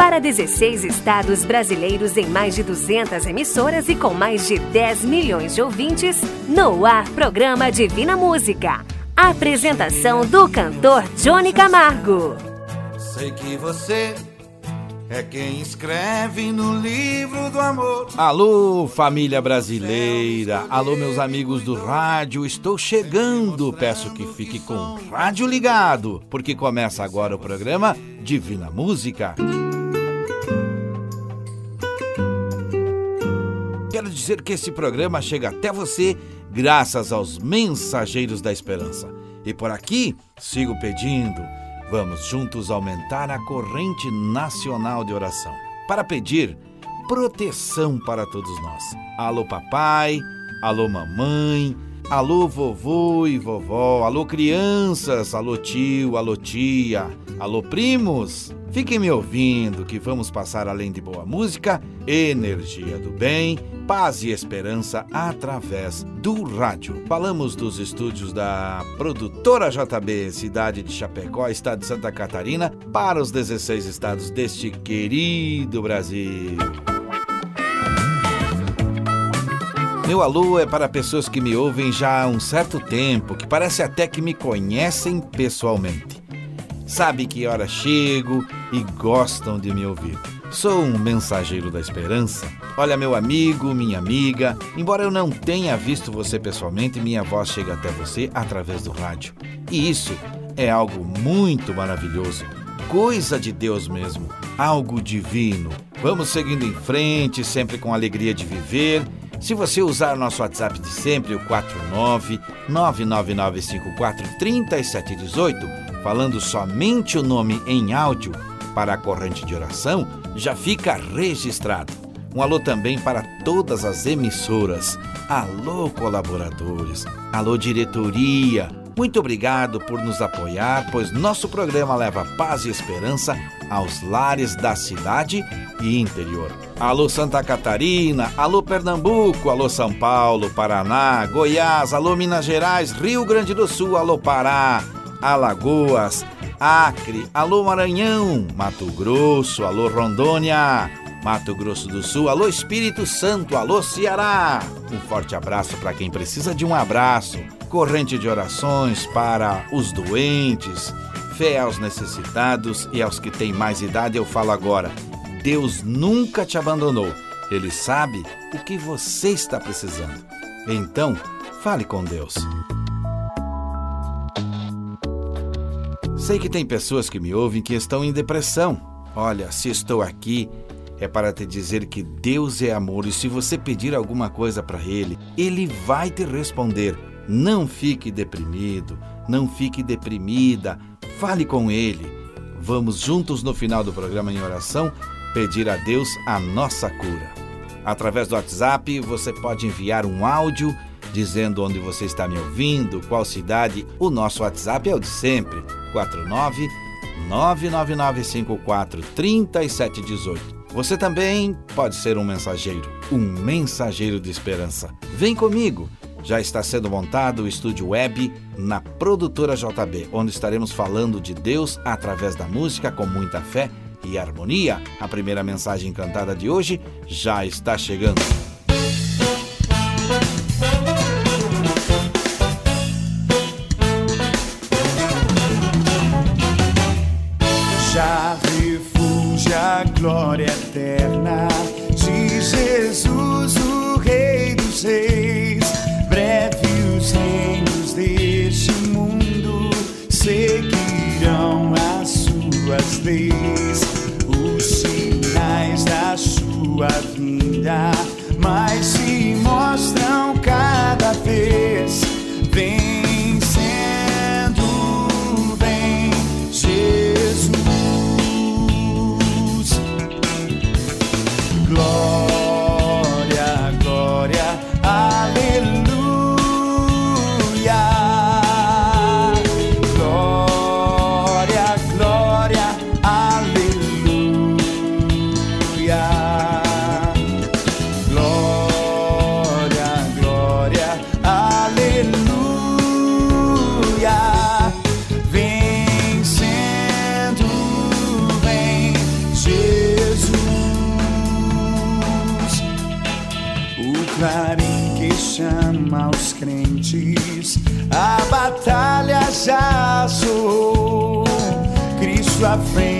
Para 16 estados brasileiros em mais de 200 emissoras e com mais de 10 milhões de ouvintes, no ar programa Divina Música. Apresentação do cantor Johnny Camargo. Sei que você é quem escreve no livro do amor. Alô, família brasileira. Alô, meus amigos do rádio. Estou chegando. Peço que fique com o rádio ligado, porque começa agora o programa Divina Música. Dizer que esse programa chega até você graças aos mensageiros da esperança. E por aqui, sigo pedindo, vamos juntos aumentar a corrente nacional de oração para pedir proteção para todos nós. Alô, papai, alô, mamãe, alô, vovô e vovó, alô, crianças, alô, tio, alô, tia, alô, primos. Fiquem me ouvindo que vamos passar além de boa música, energia do bem, paz e esperança através do rádio. Falamos dos estúdios da produtora JB, cidade de Chapecó, estado de Santa Catarina, para os 16 estados deste querido Brasil. Meu alô é para pessoas que me ouvem já há um certo tempo, que parece até que me conhecem pessoalmente sabe que hora chego e gostam de me ouvir. Sou um mensageiro da esperança. Olha, meu amigo, minha amiga, embora eu não tenha visto você pessoalmente, minha voz chega até você através do rádio. E isso é algo muito maravilhoso, coisa de Deus mesmo, algo divino. Vamos seguindo em frente, sempre com alegria de viver. Se você usar nosso WhatsApp de sempre, o 49 99954 3718, falando somente o nome em áudio para a corrente de oração, já fica registrado. Um alô também para todas as emissoras. Alô, colaboradores. Alô, diretoria. Muito obrigado por nos apoiar, pois nosso programa leva paz e esperança aos lares da cidade e interior. Alô Santa Catarina, alô Pernambuco, alô São Paulo, Paraná, Goiás, alô Minas Gerais, Rio Grande do Sul, alô Pará, Alagoas, Acre, alô Maranhão, Mato Grosso, alô Rondônia, Mato Grosso do Sul, alô Espírito Santo, alô Ceará. Um forte abraço para quem precisa de um abraço. Corrente de orações para os doentes, fé aos necessitados e aos que têm mais idade, eu falo agora. Deus nunca te abandonou. Ele sabe o que você está precisando. Então, fale com Deus. Sei que tem pessoas que me ouvem que estão em depressão. Olha, se estou aqui é para te dizer que Deus é amor e se você pedir alguma coisa para Ele, Ele vai te responder. Não fique deprimido, não fique deprimida, fale com Ele. Vamos juntos no final do programa em oração pedir a Deus a nossa cura. Através do WhatsApp, você pode enviar um áudio dizendo onde você está me ouvindo, qual cidade. O nosso WhatsApp é o de sempre 49 99954 3718. Você também pode ser um mensageiro, um mensageiro de esperança. Vem comigo! Já está sendo montado o estúdio web na produtora JB, onde estaremos falando de Deus através da música com muita fé e harmonia. A primeira mensagem cantada de hoje já está chegando. Glória eterna de Jesus, o Rei dos Reis. Breve os reinos deste mundo seguirão as suas leis, os sinais da sua vinda, Cristo à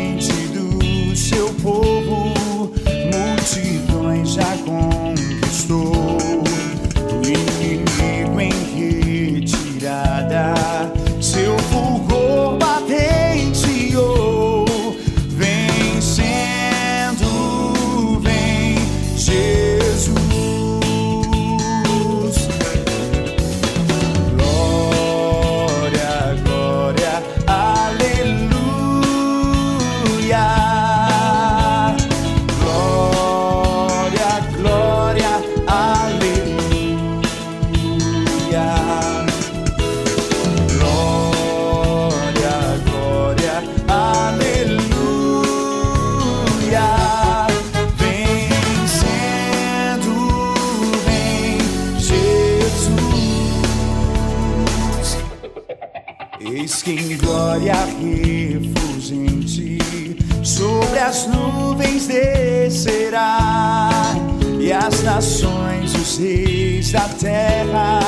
reis da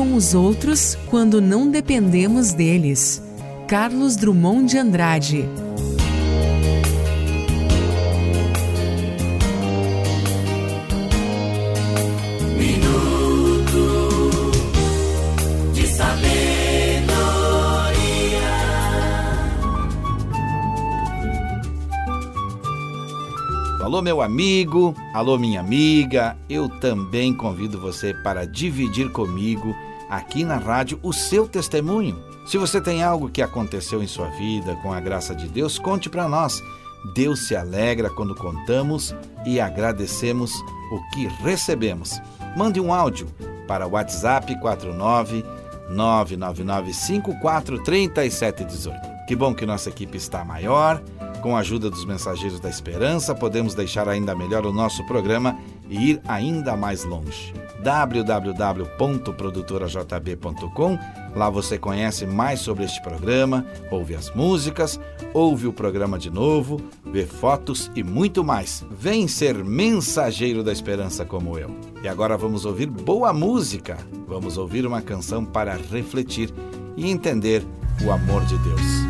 com os outros quando não dependemos deles. Carlos Drummond de Andrade. Minuto de sabedoria. Alô, meu amigo, alô, minha amiga. Eu também convido você para dividir comigo aqui na rádio o seu testemunho. Se você tem algo que aconteceu em sua vida com a graça de Deus, conte para nós. Deus se alegra quando contamos e agradecemos o que recebemos. Mande um áudio para o WhatsApp 49 999543718. Que bom que nossa equipe está maior. Com a ajuda dos mensageiros da esperança, podemos deixar ainda melhor o nosso programa e ir ainda mais longe. www.produtorajb.com Lá você conhece mais sobre este programa, ouve as músicas, ouve o programa de novo, vê fotos e muito mais. Vem ser mensageiro da esperança como eu. E agora vamos ouvir boa música. Vamos ouvir uma canção para refletir e entender o amor de Deus.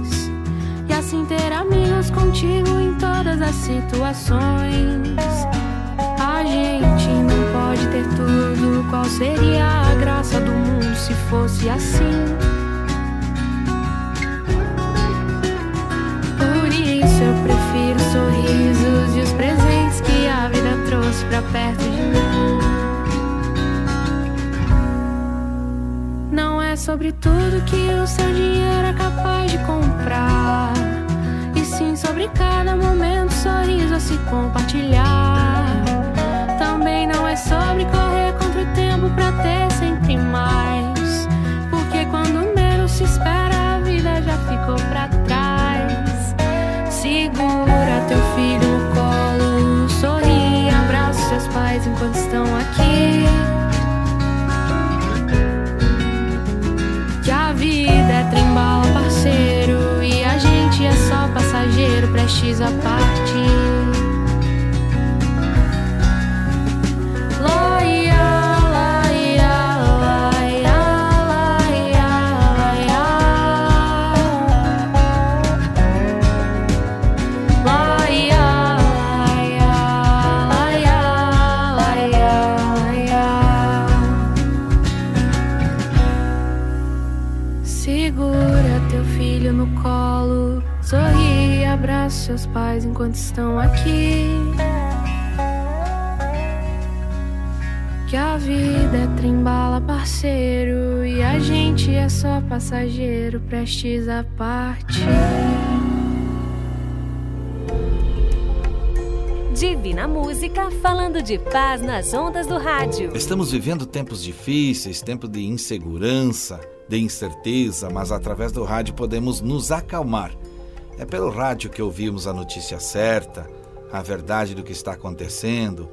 E assim ter amigos contigo em todas as situações. A gente não pode ter tudo. Qual seria a graça do mundo se fosse assim? Por isso eu prefiro os sorrisos e os presentes que a vida trouxe pra perto de mim. Sobre tudo que o seu dinheiro é capaz de comprar. E sim sobre cada momento, sorriso a se compartilhar. Também não é sobre correr contra o tempo pra ter sempre mais. Porque quando menos se espera, a vida já ficou pra trás. Segura teu filho no colo, sorri, abraça seus pais enquanto estão aqui. Passageiro, prestes a pais enquanto estão aqui. Que a vida é trembala, parceiro, e a gente é só passageiro, prestes a partir. Divina Música falando de paz nas ondas do rádio. Estamos vivendo tempos difíceis, tempo de insegurança, de incerteza, mas através do rádio podemos nos acalmar. É pelo rádio que ouvimos a notícia certa, a verdade do que está acontecendo.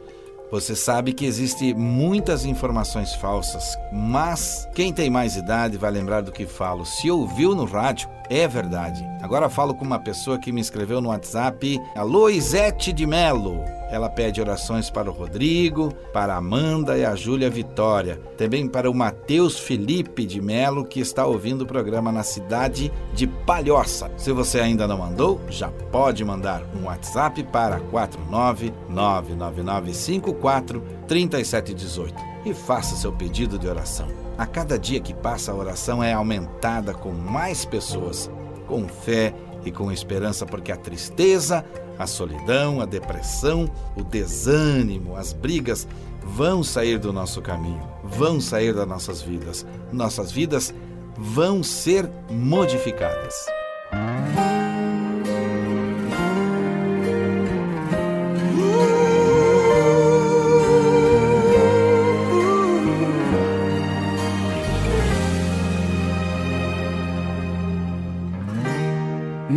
Você sabe que existe muitas informações falsas, mas quem tem mais idade vai lembrar do que falo. Se ouviu no rádio, é verdade. Agora falo com uma pessoa que me escreveu no WhatsApp, a Loisete de Melo. Ela pede orações para o Rodrigo, para a Amanda e a Júlia Vitória. Também para o Matheus Felipe de Melo, que está ouvindo o programa na cidade de Palhoça. Se você ainda não mandou, já pode mandar um WhatsApp para 49999543718 e faça seu pedido de oração. A cada dia que passa, a oração é aumentada com mais pessoas, com fé e com esperança, porque a tristeza, a solidão, a depressão, o desânimo, as brigas vão sair do nosso caminho, vão sair das nossas vidas. Nossas vidas vão ser modificadas.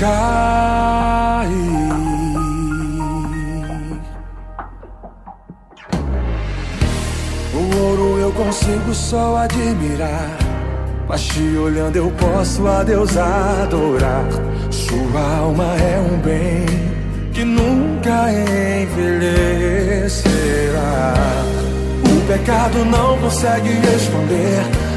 cair. O ouro eu consigo só admirar. Mas te olhando eu posso a Deus adorar. Sua alma é um bem que nunca envelhecerá. O pecado não consegue esconder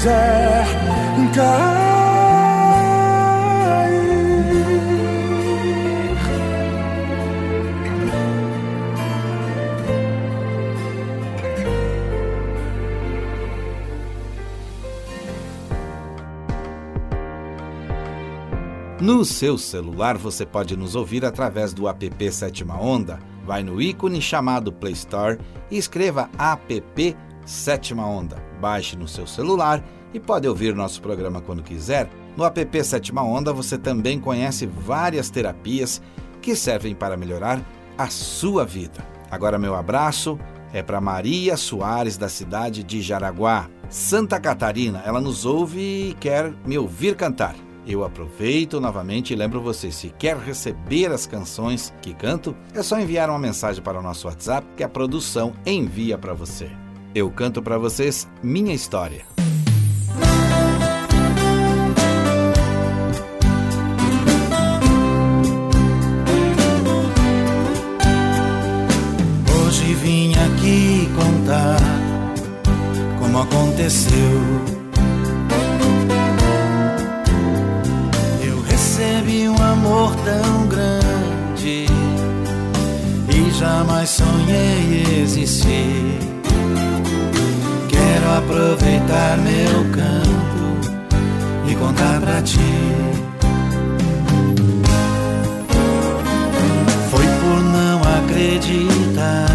Fizer cair. No seu celular você pode nos ouvir através do app Sétima Onda. Vai no ícone chamado Play Store e escreva app Sétima Onda. Baixe no seu celular e pode ouvir nosso programa quando quiser. No app Sétima Onda você também conhece várias terapias que servem para melhorar a sua vida. Agora meu abraço é para Maria Soares da cidade de Jaraguá, Santa Catarina. Ela nos ouve e quer me ouvir cantar. Eu aproveito novamente e lembro você, se quer receber as canções que canto, é só enviar uma mensagem para o nosso WhatsApp que a produção envia para você. Eu canto para vocês minha história. Hoje vim aqui contar como aconteceu. Eu recebi um amor tão grande e jamais sonhei existir. Aproveitar meu canto e contar pra ti. Foi por não acreditar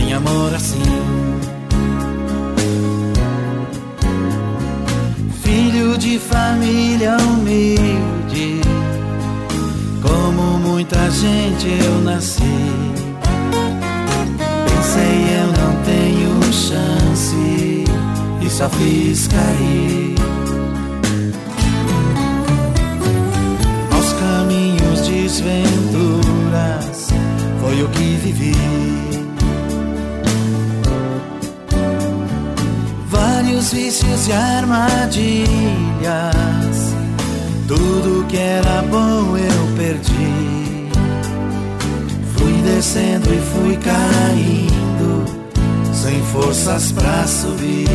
em amor assim. Filho de família humilde, como muita gente eu nasci pensei eu não tenho chance só fiz cair aos caminhos desventuras foi o que vivi. Vários vícios e armadilhas tudo que era bom eu perdi. Fui descendo e fui caindo, sem forças pra subir.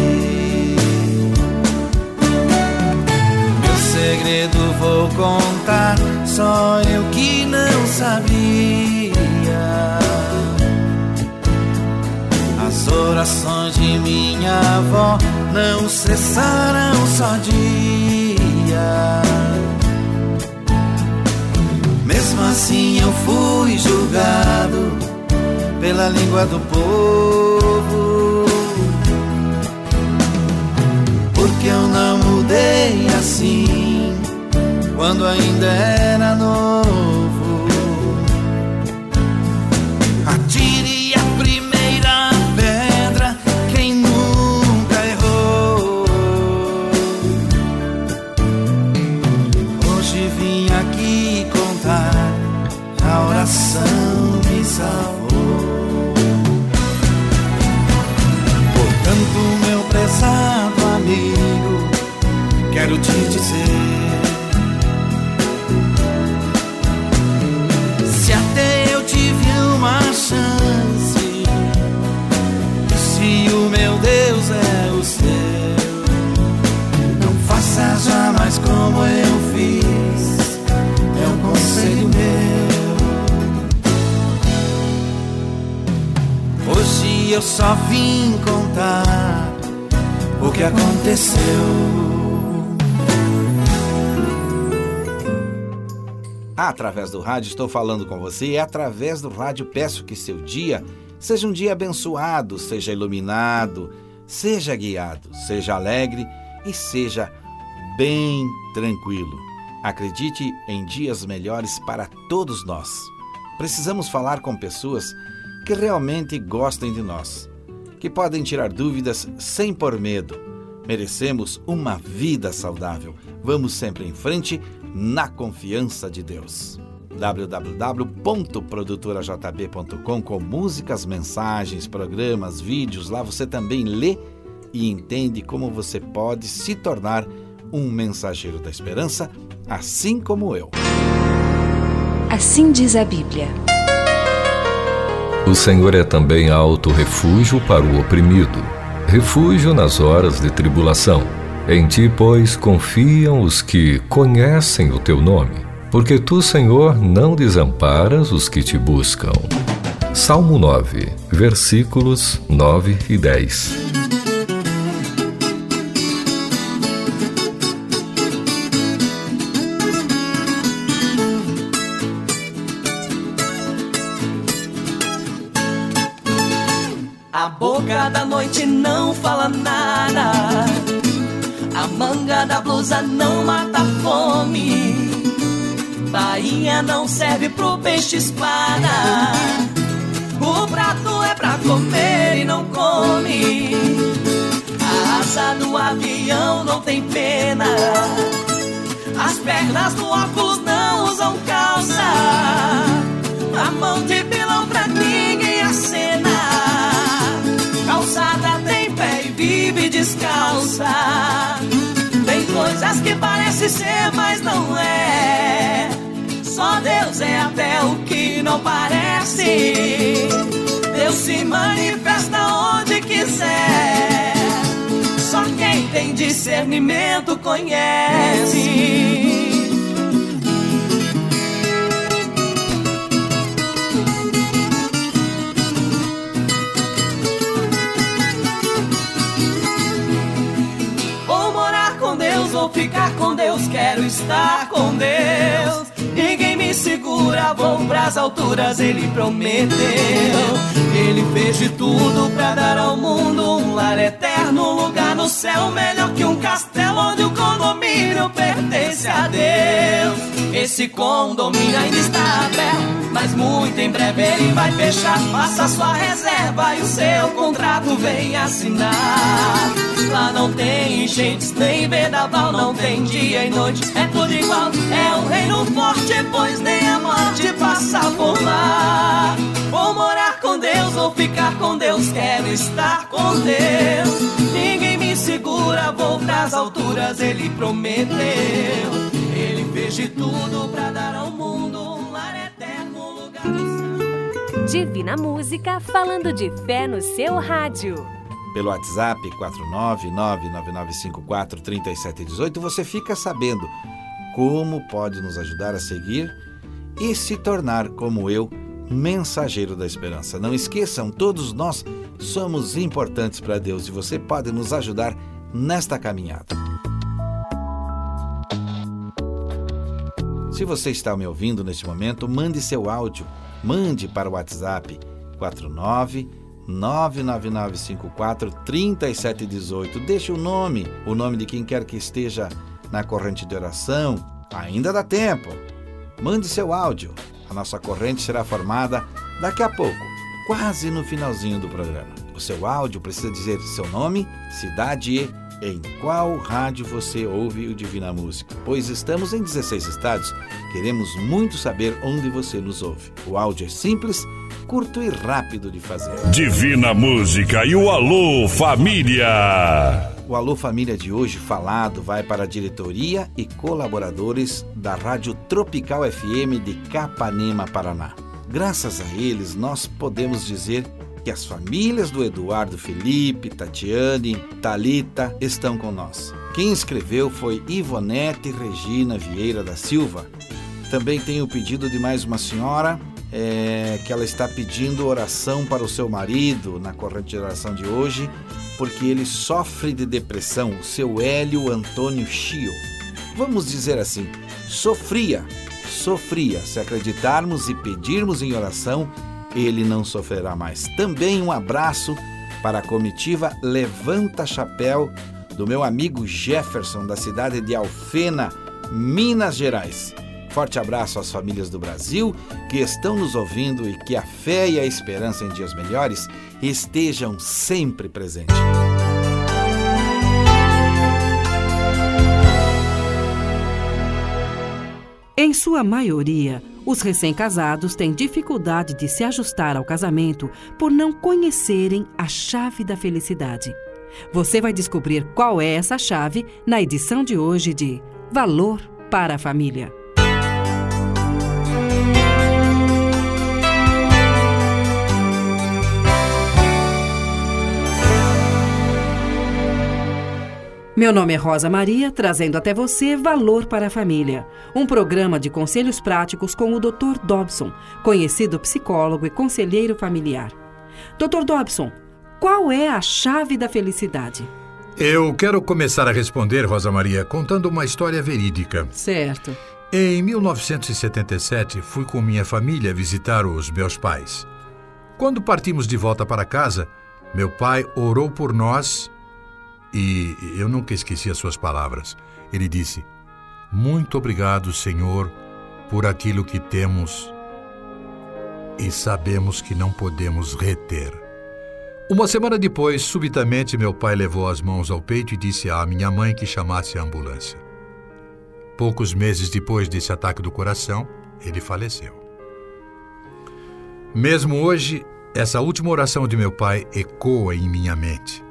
Meu segredo vou contar, só eu que não sabia. As orações de minha avó não cessaram só dia. Mesmo assim eu fui julgado pela língua do povo. Porque eu não mudei assim quando ainda era novo. Dizer. Se até eu tive uma chance, se o meu Deus é o seu, não faça jamais como eu fiz, é um conselho meu. Hoje eu só vim contar o que aconteceu. Através do rádio estou falando com você e através do rádio peço que seu dia seja um dia abençoado, seja iluminado, seja guiado, seja alegre e seja bem tranquilo. Acredite em dias melhores para todos nós. Precisamos falar com pessoas que realmente gostem de nós, que podem tirar dúvidas sem por medo. Merecemos uma vida saudável. Vamos sempre em frente na confiança de Deus. www.produtorajb.com com músicas, mensagens, programas, vídeos. Lá você também lê e entende como você pode se tornar um mensageiro da esperança, assim como eu. Assim diz a Bíblia. O Senhor é também alto refúgio para o oprimido, refúgio nas horas de tribulação. Em ti, pois, confiam os que conhecem o teu nome, porque tu, Senhor, não desamparas os que te buscam. Salmo 9, versículos 9 e 10. A boca da noite não fala nada. Manga da blusa não mata fome. Bainha não serve pro peixe espada. O prato é pra comer e não come. A asa do avião não tem pena. As pernas do óculos não usam calça. A mão de pilão pra ninguém acena. Calçada tem pé e vive descalça. Coisas que parece ser, mas não é. Só Deus é até o que não parece. Deus se manifesta onde quiser. Só quem tem discernimento conhece. Quero estar com Deus. Ninguém me segura, vou pras alturas, ele prometeu. Ele fez de tudo pra dar ao mundo um lar eterno, um lugar no céu melhor que um castelo onde o condomínio pertence a Deus. Esse condomínio ainda está aberto, mas muito em breve ele vai fechar. Faça sua reserva e o seu contrato vem assinar. Lá não tem enchentes nem vendaval, não tem dia e noite, é tudo igual. É um reino forte, pois nem a morte passa por lá. Vou morar com Deus, vou ficar com Deus, quero estar com Deus. Ninguém me segura, vou pras alturas, ele prometeu. Ele fez de tudo pra dar ao mundo um lar eterno, um lugar no céu. Divina Música falando de fé no seu rádio. Pelo WhatsApp 49999543718 você fica sabendo como pode nos ajudar a seguir e se tornar como eu, mensageiro da esperança. Não esqueçam, todos nós somos importantes para Deus e você pode nos ajudar nesta caminhada. Se você está me ouvindo neste momento, mande seu áudio. Mande para o WhatsApp 49 99954 3718. Deixe o nome, o nome de quem quer que esteja na corrente de oração. Ainda dá tempo. Mande seu áudio. A nossa corrente será formada daqui a pouco, quase no finalzinho do programa. O seu áudio precisa dizer seu nome, cidade e em qual rádio você ouve o Divina Música, pois estamos em 16 estados. Queremos muito saber onde você nos ouve. O áudio é simples, curto e rápido de fazer. Divina Música e o Alô Família. O Alô Família de hoje falado vai para a diretoria e colaboradores da Rádio Tropical FM de Capanema, Paraná. Graças a eles, nós podemos dizer que as famílias do Eduardo Felipe, Tatiane, Talita estão com nós. Quem escreveu foi Ivonete Regina Vieira da Silva. Também tem o pedido de mais uma senhora, é, que ela está pedindo oração para o seu marido na corrente de oração de hoje, porque ele sofre de depressão, o seu Hélio Antônio Chio. Vamos dizer assim, sofria, sofria. Se acreditarmos e pedirmos em oração, ele não sofrerá mais. Também um abraço para a comitiva Levanta Chapéu do meu amigo Jefferson, da cidade de Alfena, Minas Gerais. Forte abraço às famílias do Brasil que estão nos ouvindo e que a fé e a esperança em dias melhores estejam sempre presentes. Em sua maioria, os recém-casados têm dificuldade de se ajustar ao casamento por não conhecerem a chave da felicidade. Você vai descobrir qual é essa chave na edição de hoje de Valor para a Família. Meu nome é Rosa Maria, trazendo até você Valor para a Família, um programa de conselhos práticos com o Dr. Dobson, conhecido psicólogo e conselheiro familiar. Dr. Dobson, qual é a chave da felicidade? Eu quero começar a responder, Rosa Maria, contando uma história verídica. Certo. Em 1977, fui com minha família visitar os meus pais. Quando partimos de volta para casa, meu pai orou por nós e eu nunca esqueci as suas palavras. Ele disse: Muito obrigado, Senhor, por aquilo que temos e sabemos que não podemos reter. Uma semana depois, subitamente, meu pai levou as mãos ao peito e disse à minha mãe que chamasse a ambulância. Poucos meses depois desse ataque do coração, ele faleceu. Mesmo hoje, essa última oração de meu pai ecoa em minha mente.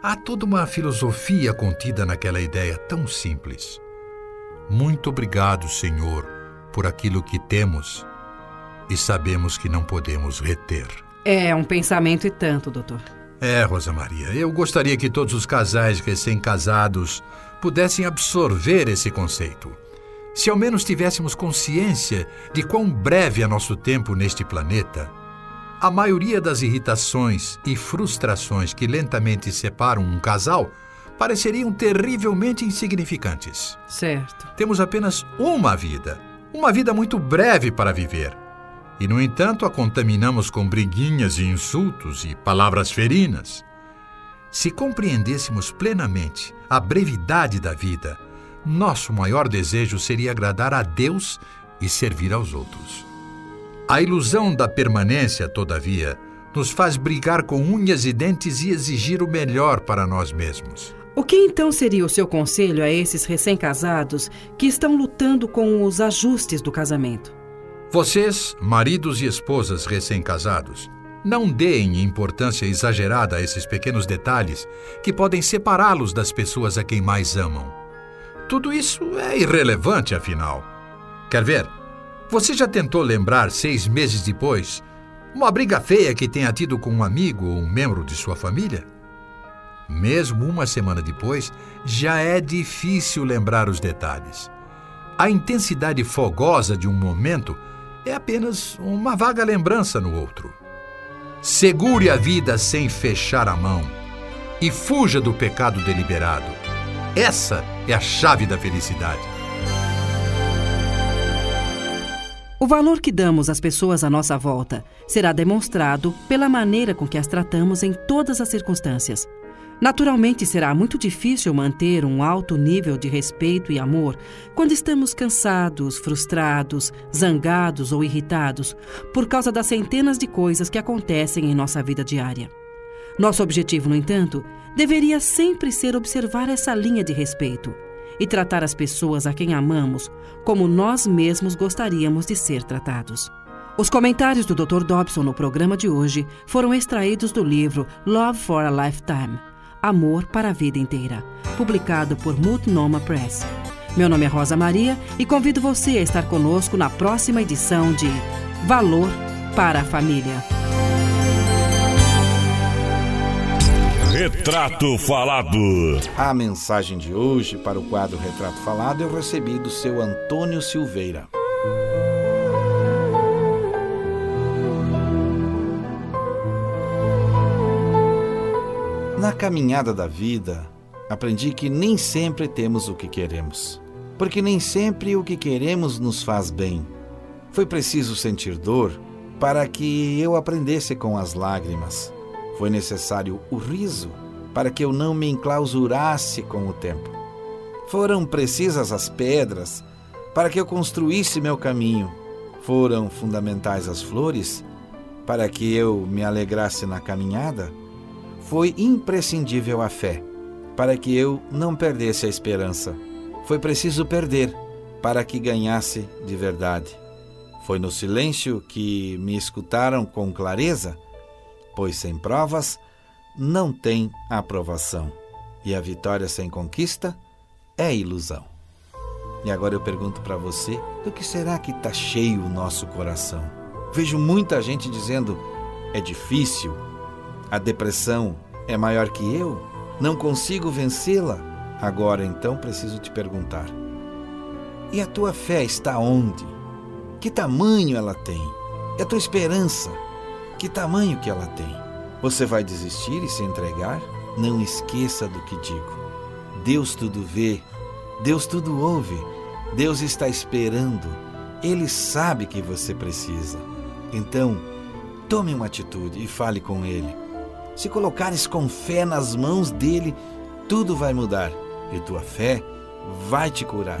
Há toda uma filosofia contida naquela ideia tão simples. Muito obrigado, Senhor, por aquilo que temos e sabemos que não podemos reter. É um pensamento e tanto, doutor. É, Rosa Maria, eu gostaria que todos os casais recém-casados pudessem absorver esse conceito. Se ao menos tivéssemos consciência de quão breve é nosso tempo neste planeta, a maioria das irritações e frustrações que lentamente separam um casal pareceriam terrivelmente insignificantes. Certo. Temos apenas uma vida, uma vida muito breve para viver. E, no entanto, a contaminamos com briguinhas e insultos e palavras ferinas. Se compreendêssemos plenamente a brevidade da vida, nosso maior desejo seria agradar a Deus e servir aos outros. A ilusão da permanência, todavia, nos faz brigar com unhas e dentes e exigir o melhor para nós mesmos. O que então seria o seu conselho a esses recém-casados que estão lutando com os ajustes do casamento? Vocês, maridos e esposas recém-casados, não deem importância exagerada a esses pequenos detalhes que podem separá-los das pessoas a quem mais amam. Tudo isso é irrelevante, afinal. Quer ver? Você já tentou lembrar, seis meses depois, uma briga feia que tenha tido com um amigo ou um membro de sua família? Mesmo uma semana depois, já é difícil lembrar os detalhes. A intensidade fogosa de um momento é apenas uma vaga lembrança no outro. Segure a vida sem fechar a mão e fuja do pecado deliberado. Essa é a chave da felicidade. O valor que damos às pessoas à nossa volta será demonstrado pela maneira com que as tratamos em todas as circunstâncias. Naturalmente, será muito difícil manter um alto nível de respeito e amor quando estamos cansados, frustrados, zangados ou irritados por causa das centenas de coisas que acontecem em nossa vida diária. Nosso objetivo, no entanto, deveria sempre ser observar essa linha de respeito e tratar as pessoas a quem amamos como nós mesmos gostaríamos de ser tratados. Os comentários do Dr. Dobson no programa de hoje foram extraídos do livro Love for a Lifetime Amor para a Vida Inteira, publicado por Multnomah Press. Meu nome é Rosa Maria e convido você a estar conosco na próxima edição de Valor para a Família. Retrato Falado. A mensagem de hoje para o quadro Retrato Falado eu recebi do seu Antônio Silveira. Na caminhada da vida, aprendi que nem sempre temos o que queremos, porque nem sempre o que queremos nos faz bem. Foi preciso sentir dor para que eu aprendesse com as lágrimas. Foi necessário o riso para que eu não me enclausurasse com o tempo. Foram precisas as pedras para que eu construísse meu caminho. Foram fundamentais as flores para que eu me alegrasse na caminhada foi imprescindível a fé, para que eu não perdesse a esperança. Foi preciso perder para que ganhasse de verdade. Foi no silêncio que me escutaram com clareza, pois sem provas não tem aprovação, e a vitória sem conquista é ilusão. E agora eu pergunto para você: do que será que está cheio o nosso coração? Vejo muita gente dizendo: é difícil, a depressão é maior que eu? Não consigo vencê-la? Agora então preciso te perguntar: e a tua fé está onde? Que tamanho ela tem? E a tua esperança? Que tamanho que ela tem? Você vai desistir e se entregar? Não esqueça do que digo. Deus tudo vê, Deus tudo ouve, Deus está esperando, Ele sabe que você precisa. Então, tome uma atitude e fale com Ele. Se colocares com fé nas mãos dele, tudo vai mudar e tua fé vai te curar.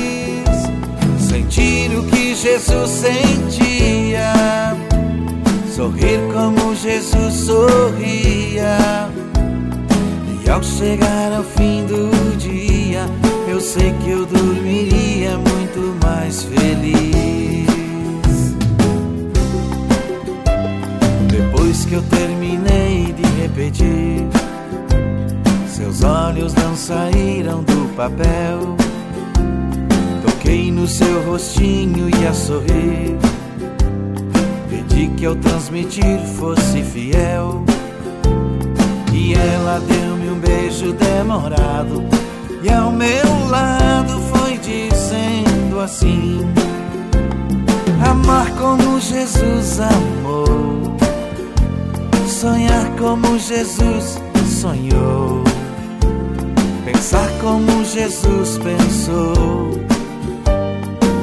Jesus sentia, sorrir como Jesus sorria. E ao chegar ao fim do dia, eu sei que eu dormiria muito mais feliz. Depois que eu terminei de repetir, seus olhos não saíram do papel. Toquei no seu rostinho e a sorrir. Pedi que ao transmitir fosse fiel. E ela deu-me um beijo demorado. E ao meu lado foi dizendo assim: Amar como Jesus amou sonhar como Jesus sonhou, pensar como Jesus pensou,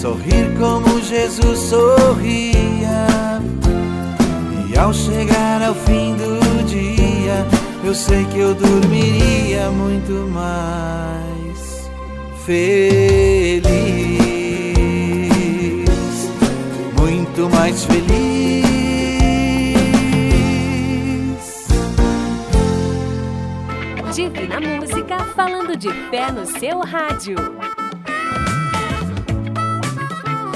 sorrir como Jesus sorria. E ao chegar ao fim do dia, eu sei que eu dormiria muito mais feliz. Muito mais feliz. Divina Música falando de fé no seu rádio.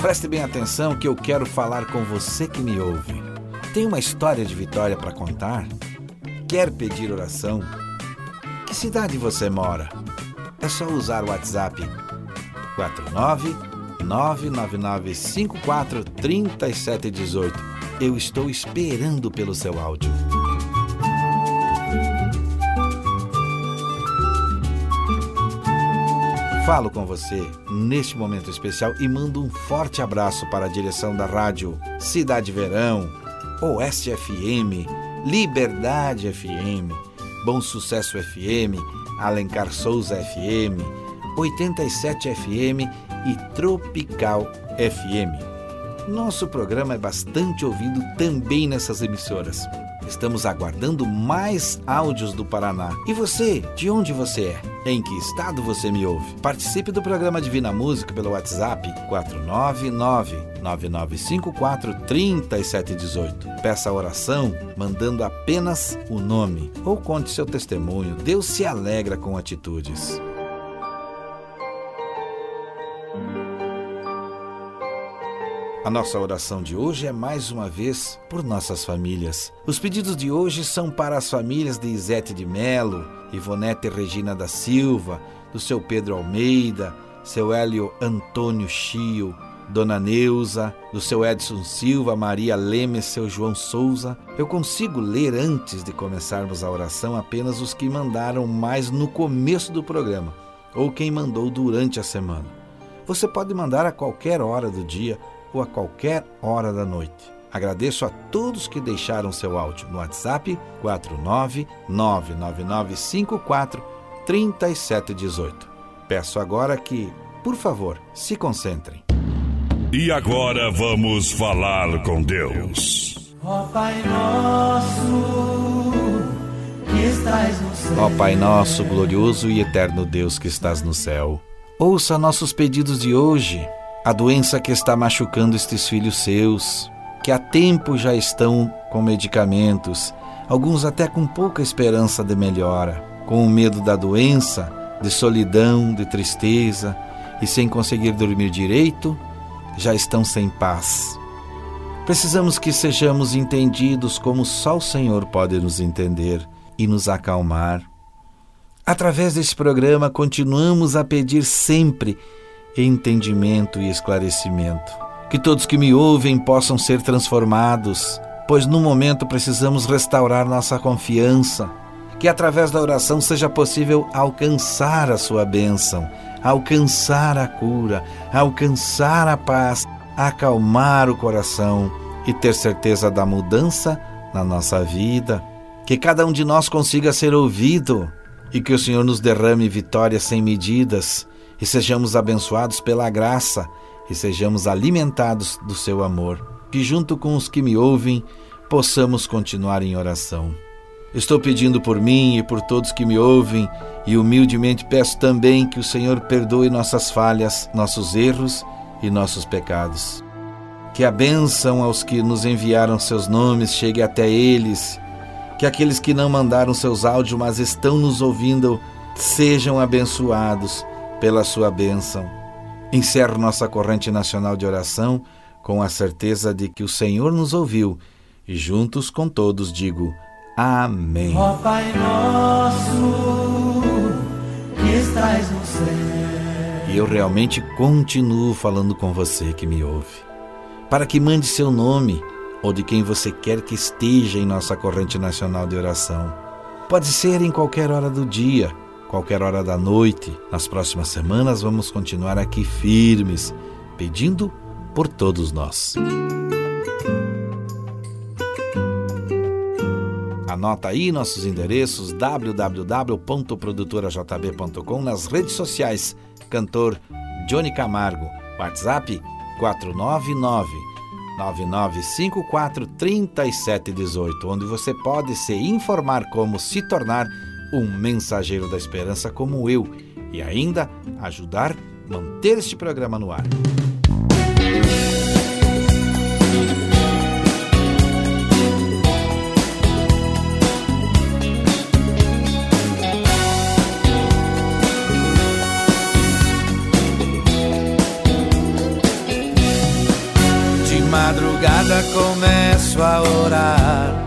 Preste bem atenção que eu quero falar com você que me ouve. Tem uma história de vitória para contar? Quer pedir oração? Que cidade você mora? É só usar o WhatsApp 49 99954 3718. Eu estou esperando pelo seu áudio. Falo com você neste momento especial e mando um forte abraço para a direção da rádio Cidade Verão, Oeste FM, Liberdade FM, Bom Sucesso FM, Alencar Souza FM, 87 FM e Tropical FM. Nosso programa é bastante ouvido também nessas emissoras. Estamos aguardando mais áudios do Paraná. E você, de onde você é? Em que estado você me ouve? Participe do programa Divina Música pelo WhatsApp 499-9954-3718. Peça a oração mandando apenas o nome ou conte seu testemunho. Deus se alegra com atitudes. A nossa oração de hoje é mais uma vez por nossas famílias. Os pedidos de hoje são para as famílias de Isete de Melo, Ivonete Regina da Silva, do seu Pedro Almeida, seu Hélio Antônio Chio, Dona Neuza, do seu Edson Silva, Maria Lemes, seu João Souza. Eu consigo ler antes de começarmos a oração apenas os que mandaram mais no começo do programa ou quem mandou durante a semana. Você pode mandar a qualquer hora do dia ou a qualquer hora da noite. Agradeço a todos que deixaram seu áudio no WhatsApp 49999543718. Peço agora que, por favor, se concentrem. E agora vamos falar com Deus. Ó Pai nosso, que estás no céu. Ó Pai nosso, glorioso e eterno Deus que estás no céu, ouça nossos pedidos de hoje, a doença que está machucando estes filhos seus, que há tempo já estão com medicamentos, alguns até com pouca esperança de melhora, com o medo da doença, de solidão, de tristeza e sem conseguir dormir direito já estão sem paz. Precisamos que sejamos entendidos como só o Senhor pode nos entender e nos acalmar. Através desse programa, continuamos a pedir sempre entendimento e esclarecimento. Que todos que me ouvem possam ser transformados, pois no momento precisamos restaurar nossa confiança. Que através da oração seja possível alcançar a sua bênção alcançar a cura, alcançar a paz, acalmar o coração e ter certeza da mudança na nossa vida. Que cada um de nós consiga ser ouvido e que o Senhor nos derrame vitórias sem medidas e sejamos abençoados pela graça e sejamos alimentados do seu amor. Que junto com os que me ouvem possamos continuar em oração. Estou pedindo por mim e por todos que me ouvem e humildemente peço também que o Senhor perdoe nossas falhas, nossos erros e nossos pecados. Que a bênção aos que nos enviaram seus nomes chegue até eles, que aqueles que não mandaram seus áudios, mas estão nos ouvindo, sejam abençoados pela sua bênção. Encerro nossa corrente nacional de oração com a certeza de que o Senhor nos ouviu e juntos com todos digo: Amém. Ó Pai nosso, que estás no céu. E eu realmente continuo falando com você que me ouve, para que mande seu nome ou de quem você quer que esteja em nossa corrente nacional de oração. Pode ser em qualquer hora do dia, qualquer hora da noite. Nas próximas semanas vamos continuar aqui firmes, pedindo por todos nós. Anota aí nossos endereços www.produtorajb.com nas redes sociais. Cantor Johnny Camargo. WhatsApp 499 9954 3718, onde você pode se informar como se tornar um mensageiro da esperança como eu e ainda ajudar a manter este programa no ar. madrugada começo a orar,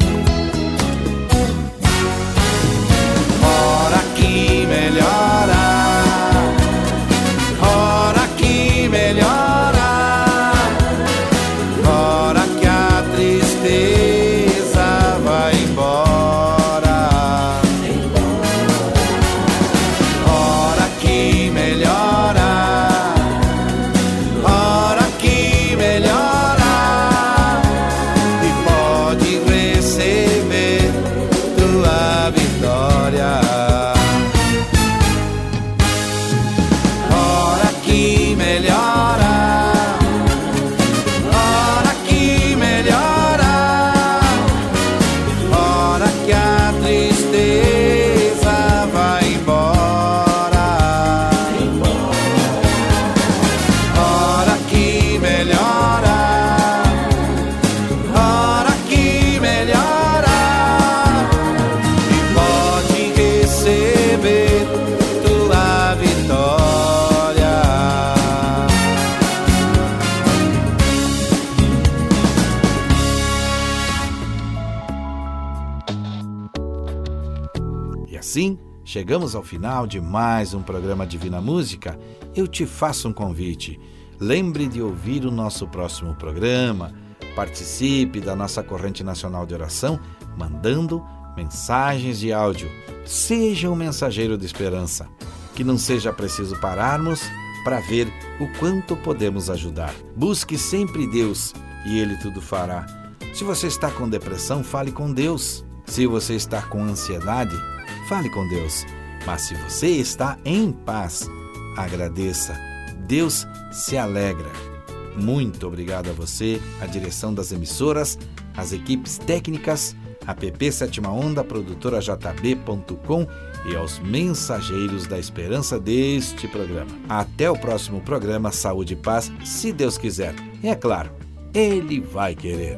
Que chegamos ao final de mais um programa Divina Música. Eu te faço um convite. Lembre de ouvir o nosso próximo programa. Participe da nossa corrente nacional de oração, mandando mensagens de áudio. Seja um mensageiro de esperança. Que não seja preciso pararmos para ver o quanto podemos ajudar. Busque sempre Deus e Ele tudo fará. Se você está com depressão, fale com Deus. Se você está com ansiedade, fale com Deus. Mas se você está em paz, agradeça. Deus se alegra. Muito obrigado a você, a direção das emissoras, as equipes técnicas, a PP Sétima Onda, produtora JB.com e aos mensageiros da esperança deste programa. Até o próximo programa Saúde e Paz, se Deus quiser. E é claro, Ele vai querer.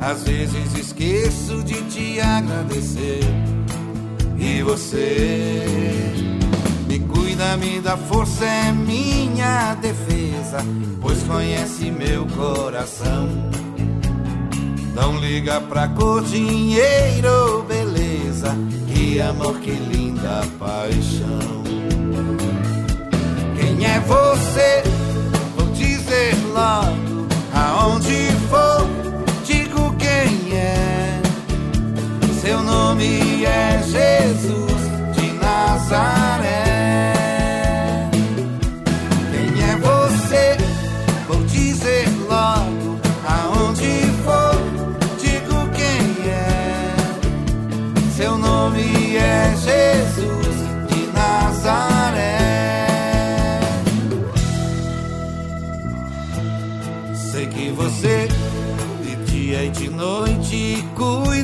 Às vezes esqueço de te agradecer. E você me cuida, me dá força, é minha defesa, pois conhece meu coração. Não liga pra cor, dinheiro, beleza, que amor, que linda paixão. Quem é você? Vou dizer logo aonde for quem é. Seu nome é Jesus de Nazaré. Quem é você? Vou dizer logo aonde for. Digo quem é. Seu nome é Jesus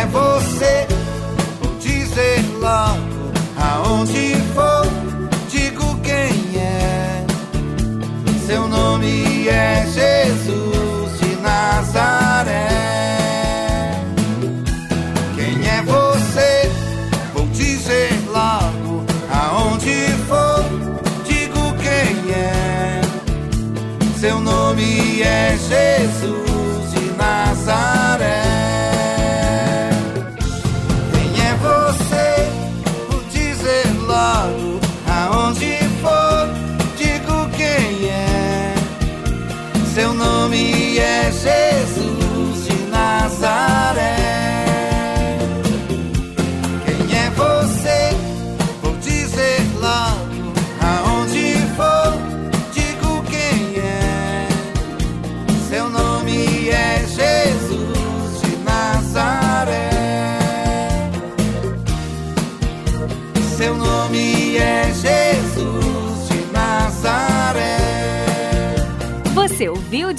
É você? Vou dizer logo